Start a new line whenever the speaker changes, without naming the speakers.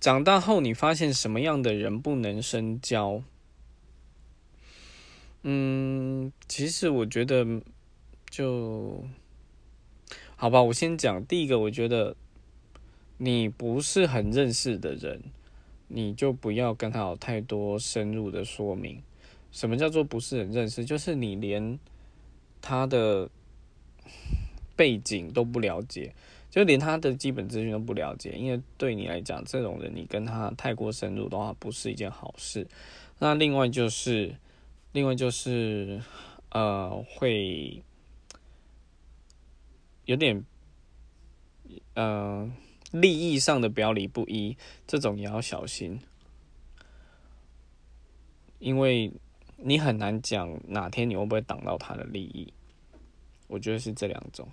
长大后你发现什么样的人不能深交？嗯，其实我觉得就好吧。我先讲第一个，我觉得你不是很认识的人，你就不要跟他有太多深入的说明。什么叫做不是很认识？就是你连他的背景都不了解，就连他的基本资讯都不了解。因为对你来讲，这种人你跟他太过深入的话，不是一件好事。那另外就是。另外就是，呃，会有点，呃，利益上的表里不一，这种也要小心，因为你很难讲哪天你会不会挡到他的利益。我觉得是这两种。